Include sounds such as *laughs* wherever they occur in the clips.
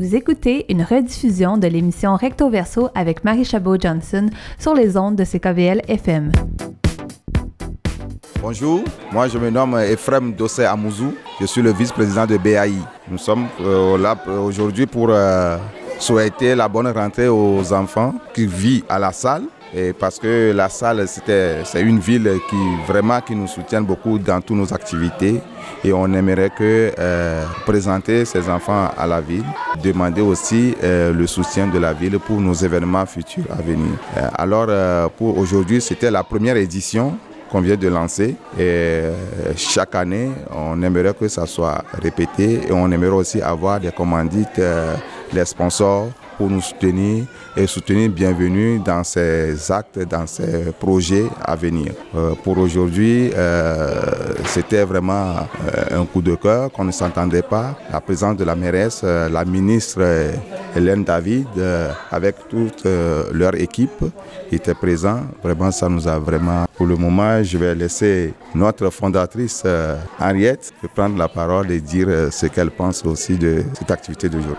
Vous écoutez une rediffusion de l'émission Recto Verso avec Marie Chabot-Johnson sur les ondes de CKVL FM. Bonjour, moi je me nomme Ephraim Dossé Amouzou, je suis le vice-président de BAI. Nous sommes euh, là aujourd'hui pour euh, souhaiter la bonne rentrée aux enfants qui vivent à la salle et parce que la salle, c'est une ville qui vraiment qui nous soutient beaucoup dans toutes nos activités. Et on aimerait que euh, présenter ces enfants à la ville, demander aussi euh, le soutien de la ville pour nos événements futurs à venir. Euh, alors pour aujourd'hui, c'était la première édition qu'on vient de lancer. Et chaque année, on aimerait que ça soit répété et on aimerait aussi avoir des commandites, des sponsors pour nous soutenir et soutenir bienvenue dans ces actes, dans ces projets à venir. Euh, pour aujourd'hui, euh, c'était vraiment euh, un coup de cœur qu'on ne s'entendait pas. La présence de la mairesse, la ministre Hélène David, avec toute leur équipe, était présent. Vraiment, ça nous a vraiment... Pour le moment, je vais laisser notre fondatrice Henriette prendre la parole et dire ce qu'elle pense aussi de cette activité d'aujourd'hui.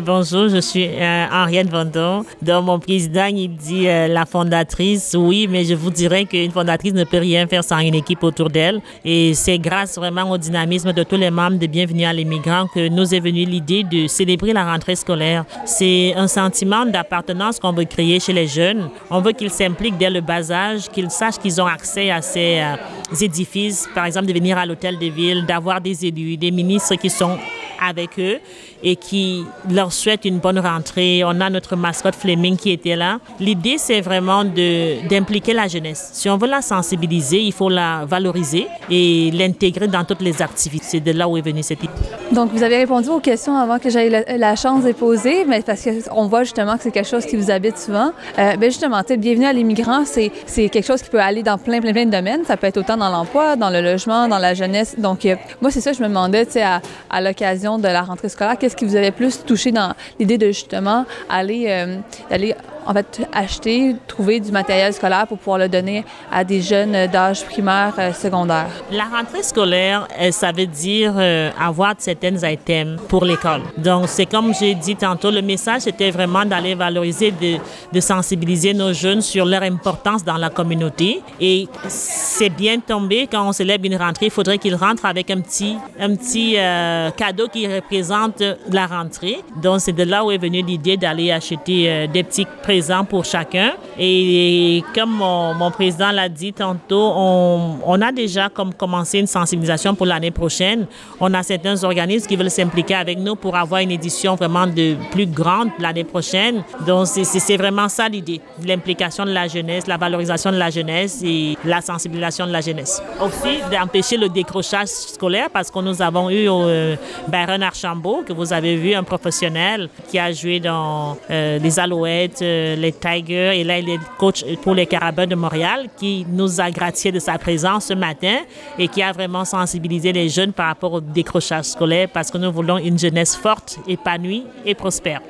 Bonjour, je suis Henriette Vendon. Donc, mon président, dit euh, la fondatrice, oui, mais je vous dirais qu'une fondatrice ne peut rien faire sans une équipe autour d'elle. Et c'est grâce vraiment au dynamisme de tous les membres de Bienvenue à l'immigrant que nous est venue l'idée de célébrer la rentrée scolaire. C'est un sentiment d'appartenance qu'on veut créer chez les jeunes. On veut qu'ils s'impliquent dès le bas âge, qu'ils sachent qu'ils ont accès à ces euh, édifices, par exemple de venir à l'hôtel de ville, d'avoir des élus, des ministres qui sont avec eux et qui leur souhaite une bonne rentrée. On a notre mascotte Fleming qui était là. L'idée, c'est vraiment d'impliquer la jeunesse. Si on veut la sensibiliser, il faut la valoriser et l'intégrer dans toutes les activités. C'est de là où est venue cette idée. Donc, vous avez répondu aux questions avant que j'aie la, chance de poser, mais parce qu'on voit justement que c'est quelque chose qui vous habite souvent. Euh, ben justement, bienvenue à l'immigrant, c'est quelque chose qui peut aller dans plein, plein, plein de domaines. Ça peut être autant dans l'emploi, dans le logement, dans la jeunesse. Donc, euh, moi, c'est ça, je me demandais, tu sais, à, à l'occasion de la rentrée scolaire, qu'est-ce qui vous avait plus touché dans l'idée de justement aller, euh, aller en fait, acheter, trouver du matériel scolaire pour pouvoir le donner à des jeunes d'âge primaire, euh, secondaire. La rentrée scolaire, ça veut dire euh, avoir certains items pour l'école. Donc, c'est comme j'ai dit tantôt, le message était vraiment d'aller valoriser, de, sensibiliser nos jeunes sur leur importance dans la communauté. Et c'est bien tombé quand on célèbre une rentrée, il faudrait qu'ils rentrent avec un petit, un petit euh, cadeau qui représente la rentrée. Donc, c'est de là où est venue l'idée d'aller acheter des petits présents pour chacun. Et, comme mon, président l'a dit tantôt, on, a déjà comme commencé une sensibilisation pour l'année prochaine. On a certains organismes qui veulent s'impliquer avec nous pour avoir une édition vraiment de plus grande l'année prochaine. Donc, c'est vraiment ça l'idée, l'implication de la jeunesse, la valorisation de la jeunesse et la sensibilisation de la jeunesse. Aussi, d'empêcher le décrochage scolaire parce que nous avons eu euh, Baron Archambault, que vous avez vu, un professionnel qui a joué dans euh, les Alouettes, euh, les Tigers et là, il est coach pour les Carabins de Montréal qui nous a gratifié de sa présence ce matin et qui a vraiment sensibilisé les jeunes par rapport au décrochage scolaire parce que nous voulons une jeunesse forte, épanouie et prospère.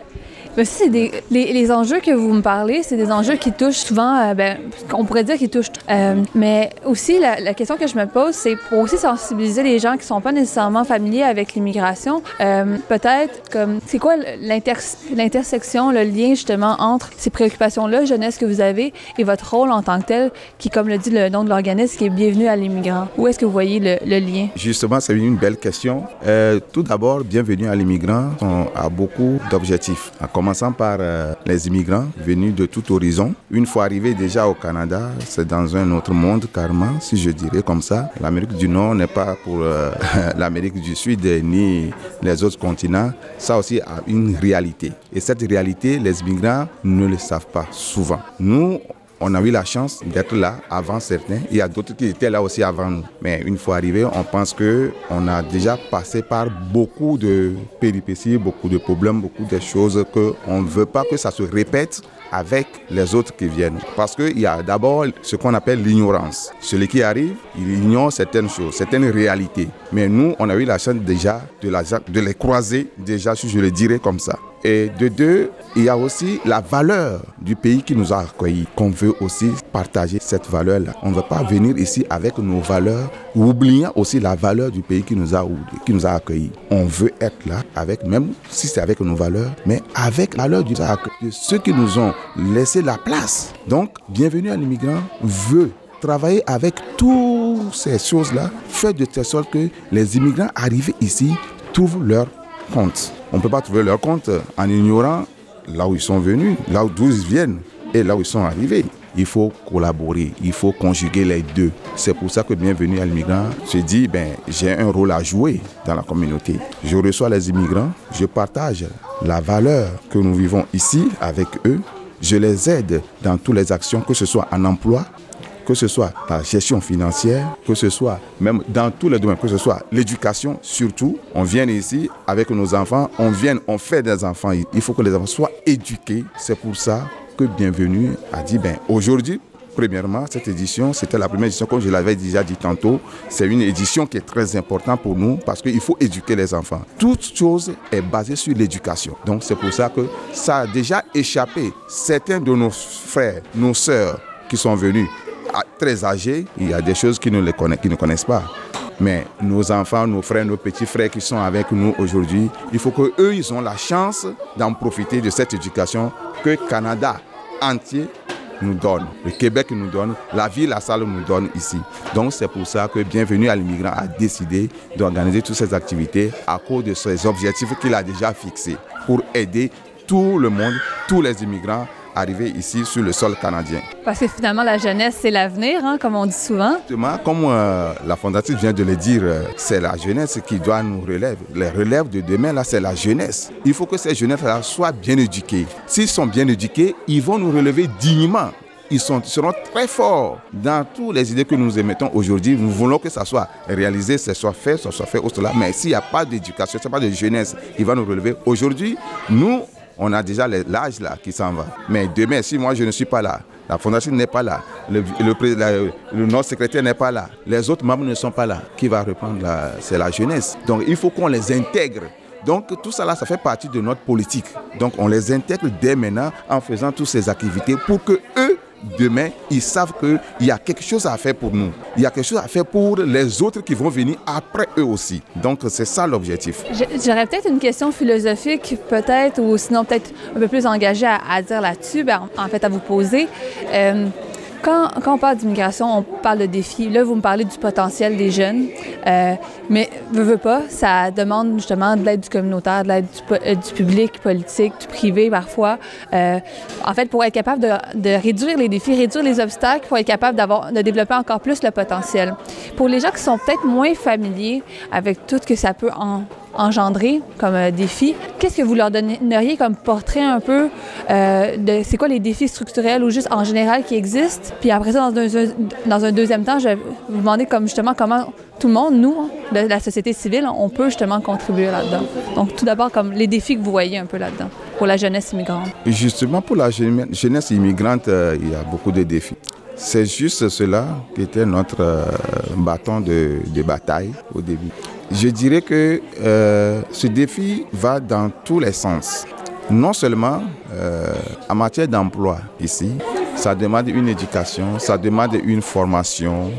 Mais c'est des, les, enjeux que vous me parlez, c'est des enjeux qui touchent souvent, euh, ben, on pourrait dire qu'ils touchent. Euh, mais aussi, la, question que je me pose, c'est pour aussi sensibiliser les gens qui sont pas nécessairement familiers avec l'immigration. Euh, peut-être comme, c'est quoi l'intersection, le lien justement entre ces préoccupations-là, jeunesse que vous avez, et votre rôle en tant que tel, qui, comme le dit le nom de l'organisme, qui est bienvenue à l'immigrant. Où est-ce que vous voyez le, lien? Justement, c'est une belle question. tout d'abord, bienvenue à l'immigrant a beaucoup d'objectifs. À commençant par euh, les immigrants venus de tout horizon. Une fois arrivés déjà au Canada, c'est dans un autre monde carrément, si je dirais comme ça. L'Amérique du Nord n'est pas pour euh, *laughs* l'Amérique du Sud ni les autres continents. Ça aussi a une réalité. Et cette réalité, les immigrants ne le savent pas souvent. Nous, on a eu la chance d'être là avant certains. Il y a d'autres qui étaient là aussi avant nous. Mais une fois arrivé, on pense que on a déjà passé par beaucoup de péripéties, beaucoup de problèmes, beaucoup de choses que on ne veut pas que ça se répète avec les autres qui viennent. Parce qu'il y a d'abord ce qu'on appelle l'ignorance. Celui qui arrive, il ignore certaines choses, certaines réalités. Mais nous, on a eu la chance déjà de les croiser, déjà, si je le dirais comme ça. Et de deux, il y a aussi la valeur du pays qui nous a accueillis, qu'on veut aussi partager cette valeur-là. On ne veut pas venir ici avec nos valeurs, oubliant aussi la valeur du pays qui nous a, qui nous a accueillis. On veut être là avec, même si c'est avec nos valeurs, mais avec la valeur du de ceux qui nous ont laissé la place. Donc, bienvenue à l'immigrant veut travailler avec toutes ces choses-là, faire de telle sorte que les immigrants arrivés ici trouvent leur compte. On ne peut pas trouver leur compte en ignorant là où ils sont venus, là d'où ils viennent et là où ils sont arrivés. Il faut collaborer, il faut conjuguer les deux. C'est pour ça que Bienvenue à l'immigrant se dit, ben, j'ai un rôle à jouer dans la communauté. Je reçois les immigrants, je partage la valeur que nous vivons ici avec eux, je les aide dans toutes les actions, que ce soit en emploi, que ce soit la gestion financière, que ce soit même dans tous les domaines, que ce soit l'éducation surtout. On vient ici avec nos enfants, on vient, on fait des enfants. Il faut que les enfants soient éduqués. C'est pour ça que Bienvenue a dit, ben aujourd'hui, premièrement, cette édition, c'était la première édition, comme je l'avais déjà dit tantôt, c'est une édition qui est très importante pour nous parce qu'il faut éduquer les enfants. Toute chose est basée sur l'éducation. Donc c'est pour ça que ça a déjà échappé. Certains de nos frères, nos sœurs qui sont venus très âgés, il y a des choses qu'ils ne, connaissent, pas. Mais nos enfants, nos frères, nos petits frères qui sont avec nous aujourd'hui, il faut qu'eux, ils ont la chance d'en profiter de cette éducation que Canada entier nous donne, le Québec nous donne, la ville, la salle nous donne ici. Donc c'est pour ça que Bienvenue à l'immigrant a décidé d'organiser toutes ces activités à cause de ces objectifs qu'il a déjà fixés pour aider tout le monde, tous les immigrants arriver ici sur le sol canadien. Parce que finalement, la jeunesse, c'est l'avenir, hein, comme on dit souvent. Comme euh, la fondatrice vient de le dire, euh, c'est la jeunesse qui doit nous relever. Les relèves de demain, là, c'est la jeunesse. Il faut que ces jeunesses-là soient bien éduquées. S'ils sont bien éduqués, ils vont nous relever dignement ils, sont, seront très forts dans toutes les idées que nous émettons aujourd'hui. Nous voulons que ça soit réalisé, ça soit fait, ça soit fait au cela. Mais s'il n'y a pas d'éducation, s'il n'y a pas de jeunesse qui va nous relever, aujourd'hui, nous, on a déjà l'âge là qui s'en va. Mais demain, si moi je ne suis pas là, la fondation n'est pas là, le, le, notre secrétaire n'est pas là, les autres membres ne sont pas là, qui va reprendre C'est la jeunesse. Donc il faut qu'on les intègre. Donc tout ça là, ça fait partie de notre politique. Donc on les intègre dès maintenant en faisant toutes ces activités pour que eux demain, ils savent qu'il y a quelque chose à faire pour nous. Il y a quelque chose à faire pour les autres qui vont venir après eux aussi. Donc, c'est ça l'objectif. J'aurais peut-être une question philosophique, peut-être, ou sinon peut-être un peu plus engagée à, dire là-dessus, ben, en fait, à vous poser. Euh, quand, on parle d'immigration, on parle de défis. Là, vous me parlez du potentiel des jeunes, euh, mais veut, veut pas, ça demande justement de l'aide du communautaire, de l'aide du, euh, du, public, politique, du privé parfois. Euh, en fait, pour être capable de, de, réduire les défis, réduire les obstacles, pour être capable d'avoir, de développer encore plus le potentiel. Pour les gens qui sont peut-être moins familiers avec tout ce que ça peut en, engendrer comme euh, défi. Qu'est-ce que vous leur donneriez comme portrait un peu euh, de c'est quoi les défis structurels ou juste en général qui existent? Puis après ça, dans un, deuxième temps, je vais vous demander comme justement comment tout le monde, nous, de la société civile, on peut justement contribuer là-dedans. Donc tout d'abord, comme les défis que vous voyez un peu là-dedans pour la jeunesse immigrante. Justement, pour la jeunesse immigrante, euh, il y a beaucoup de défis. C'est juste cela qui était notre bâton de bataille au début. Je dirais que euh, ce défi va dans tous les sens. Non seulement euh, en matière d'emploi ici, ça demande une éducation, ça demande une formation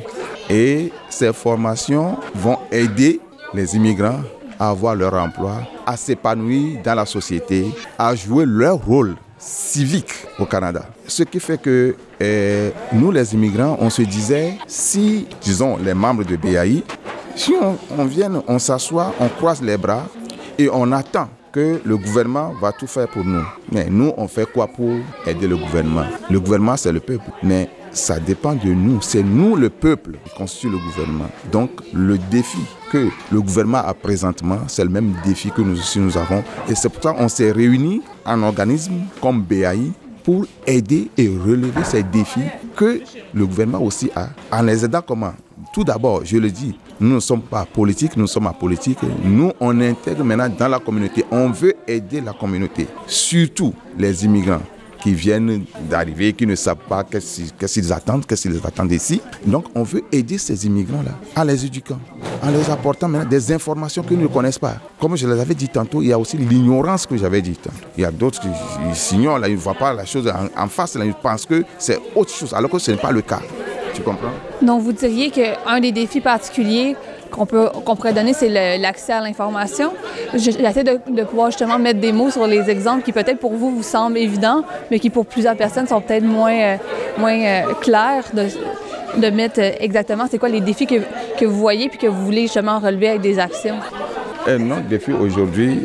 et ces formations vont aider les immigrants à avoir leur emploi, à s'épanouir dans la société, à jouer leur rôle civique au Canada. Ce qui fait que euh, nous, les immigrants, on se disait, si, disons, les membres de BAI si on, vient, on s'assoit, on croise les bras et on attend que le gouvernement va tout faire pour nous. Mais nous, on fait quoi pour aider le gouvernement? Le gouvernement, c'est le peuple. Mais ça dépend de nous. C'est nous, le peuple, qui constitue le gouvernement. Donc, le défi que le gouvernement a présentement, c'est le même défi que nous aussi nous avons. Et c'est pour ça qu'on s'est réunis en organisme comme BAI pour aider et relever ces défis que le gouvernement aussi a. En les aidant comment? Tout d'abord, je le dis, nous ne sommes pas politiques, nous sommes apolitiques. Nous, on intègre maintenant dans la communauté. On veut aider la communauté, surtout les immigrants. qui viennent d'arriver, qui ne savent pas qu'est-ce qu'ils attendent, qu'est-ce qu'ils attendent ici. Donc on veut aider ces immigrants-là en les éduquant, en leur apportant des informations qu'ils ne connaissent pas. Comme je les avais dit tantôt, il y a aussi l'ignorance que j'avais dit tantôt. Il y a d'autres qui s'ignorent, ils ne voient pas la chose en, face, ils pensent que c'est autre chose, alors que ce n'est pas le cas. Tu comprends? Donc vous diriez qu'un des défis particuliers qu'on peut qu'on pourrait donner, c'est l'accès à l'information. J'essaie de, de, pouvoir justement mettre des mots sur les exemples qui peut-être pour vous vous semblent évidents, mais qui pour plusieurs personnes sont peut-être moins, euh, moins euh, clairs de, de mettre euh, exactement c'est quoi les défis que, que, vous voyez puis que vous voulez justement relever avec des actions. notre défi aujourd'hui,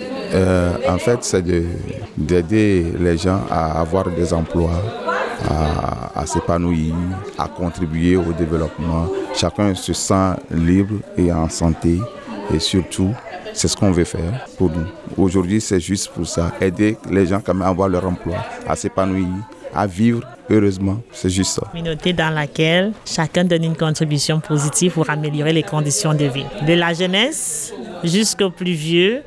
en fait, c'est d'aider les gens à avoir des emplois, à, s'épanouir, à contribuer au développement. Chacun se sent libre et en santé et surtout, c'est ce qu'on veut faire pour nous. Aujourd'hui, c'est juste pour ça, aider les gens à avoir leur emploi, à s'épanouir, à vivre heureusement. C'est juste ça. Une communauté dans laquelle chacun donne une contribution positive pour améliorer les conditions de vie. De la jeunesse jusqu'aux plus vieux,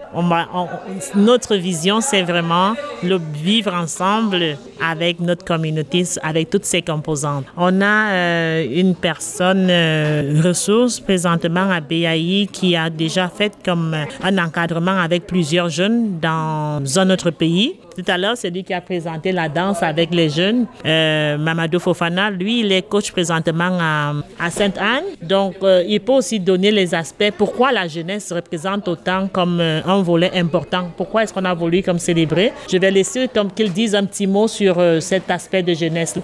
notre vision, c'est vraiment le vivre ensemble avec notre communauté, avec toutes ses composantes. On a euh, une personne euh, ressource présentement à BAI qui a déjà fait comme euh, un encadrement avec plusieurs jeunes dans un autre pays. Tout à l'heure, c'est lui qui a présenté la danse avec les jeunes. Mamadou Fofana, lui, il est coach présentement à, Sainte-Anne. Donc, il peut aussi donner les aspects. Pourquoi la jeunesse représente autant comme un volet important? Pourquoi est-ce qu'on a voulu comme célébrer? Je vais laisser comme qu'il dise un petit mot sur cet aspect de jeunesse.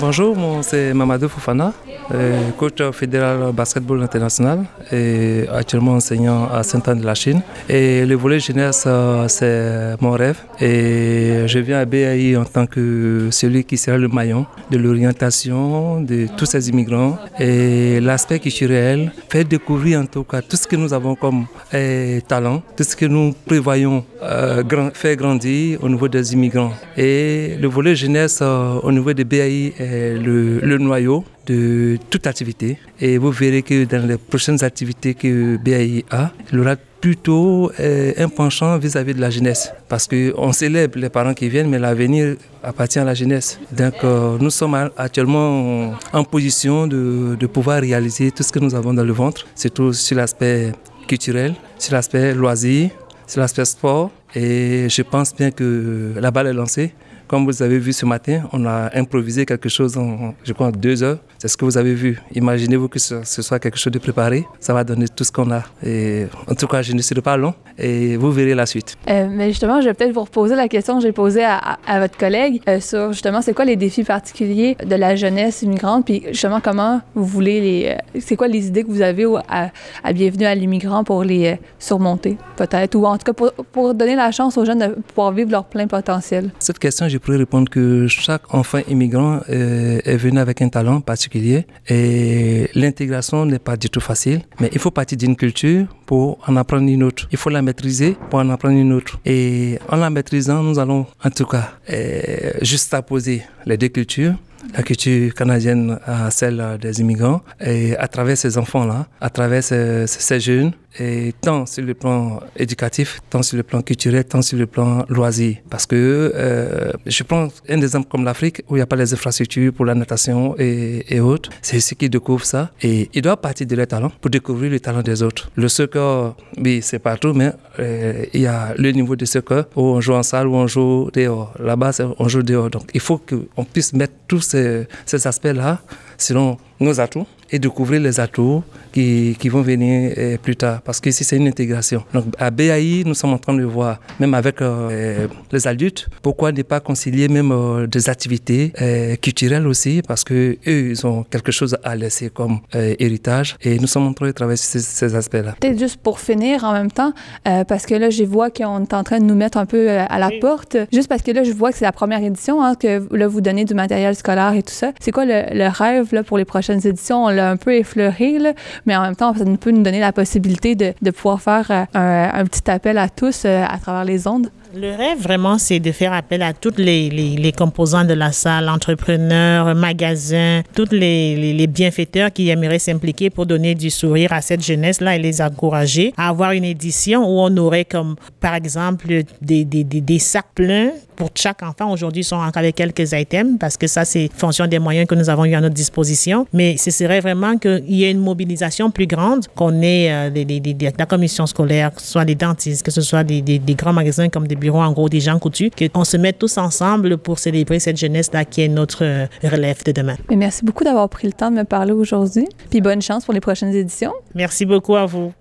Bonjour, c'est Mamadou Fofana, coach fédéral basketball international et actuellement enseignant à Sainte-Anne de la Chine. Et le volet jeunesse, c'est mon rêve. Et je viens à BAI en tant que celui qui sera le maillon de l'orientation de tous ces immigrants. Et l'aspect culturel fait découvrir en tout cas tout ce que nous avons comme talent, tout ce que nous prévoyons euh, faire grandir au niveau des immigrants. Et le volet jeunesse euh, au niveau des BAI est le, le noyau de toute activité. Et vous verrez que dans les prochaines activités que BAI a, il aura plutôt euh, un penchant vis-à-vis de la jeunesse. Parce qu'on célèbre les parents qui viennent, mais l'avenir appartient à la jeunesse. Donc euh, nous sommes actuellement en position de, de, pouvoir réaliser tout ce que nous avons dans le ventre, surtout sur l'aspect culturel, sur l'aspect loisir, sur l'aspect sport. Et je pense bien que la balle est lancée. Comme vous avez vu ce matin, on a improvisé quelque chose en, je crois, deux heures. C'est ce que vous avez vu. Imaginez-vous que ce, soit quelque chose de préparé. Ça va donner tout ce qu'on a. Et en tout cas, je ne serai pas long et vous verrez la suite. Euh, mais justement, je vais peut-être vous reposer la question que j'ai posée à, votre collègue euh, sur justement, c'est quoi les défis particuliers de la jeunesse immigrante, puis justement, comment vous voulez les. Euh, c'est quoi les idées que vous avez à, à Bienvenue à l'immigrant pour les surmonter, peut-être, ou en tout cas pour, pour, donner la chance aux jeunes de pouvoir vivre leur plein potentiel? Cette question, je pourrais répondre que chaque enfant immigrant est venu avec un talent particulier et l'intégration n'est pas du tout facile, mais il faut partir d'une culture pour en apprendre une autre. Il faut la maîtriser pour en apprendre une autre. Et en la maîtrisant, nous allons en tout cas apposer les deux cultures la culture canadienne à celle des immigrants. Et à travers ces enfants-là, à travers ces, jeunes, et tant sur le plan éducatif, tant sur le plan culturel, tant sur le plan loisir. Parce que euh, je prends un exemple comme l'Afrique où il n'y a pas les infrastructures pour la natation et, autres. C'est ceux qui découvrent ça et ils doivent partir de leur talent pour découvrir le talent des autres. Le soccer, oui, c'est partout, mais euh, il y a le niveau de soccer où on joue en salle, où on joue dehors. Là-bas, on joue dehors. Donc il faut qu'on puisse mettre tous ces aspects-là selon nos atouts et découvrir les atouts qui, qui vont venir euh, plus tard. Parce que ici, c'est une intégration. Donc, à BAI, nous sommes en train de voir, même avec euh, les adultes, pourquoi ne pas concilier même euh, des activités culturelles aussi, parce que eux, ils ont quelque chose à laisser comme héritage. Et nous sommes en train de travailler sur ces, aspects-là. Peut-être juste pour finir en même temps, parce que là, je vois qu'on est en train de nous mettre un peu à la porte. Juste parce que là, je vois que c'est la première édition, hein, que là, vous donnez du matériel scolaire et tout ça. C'est quoi le, le rêve pour les prochaines éditions? un peu effleuré, mais en même temps, ça peut nous donner la possibilité de, pouvoir faire euh, un, petit appel à tous euh, à travers les ondes. Le rêve, vraiment, c'est de faire appel à toutes les, les, composants de la salle, entrepreneurs, magasins, tous les, les, bienfaiteurs qui aimeraient s'impliquer pour donner du sourire à cette jeunesse-là et les encourager à avoir une édition où on aurait comme, par exemple, des, des, des, sacs pleins pour chaque enfant. Aujourd'hui, ils sont encore avec quelques items parce que ça, c'est fonction des moyens que nous avons eu à notre disposition. Mais ce serait vraiment qu'il y ait une mobilisation plus grande, qu'on ait euh, la commission scolaire, que ce soit des dentistes, que ce soit des, grands magasins comme des bureaux, en gros, des gens coutus, qu'on se mette tous ensemble pour célébrer cette jeunesse-là qui est notre euh, relève de demain. Mais merci beaucoup d'avoir pris le temps de me parler aujourd'hui. Puis bonne chance pour les prochaines éditions. Merci beaucoup à vous.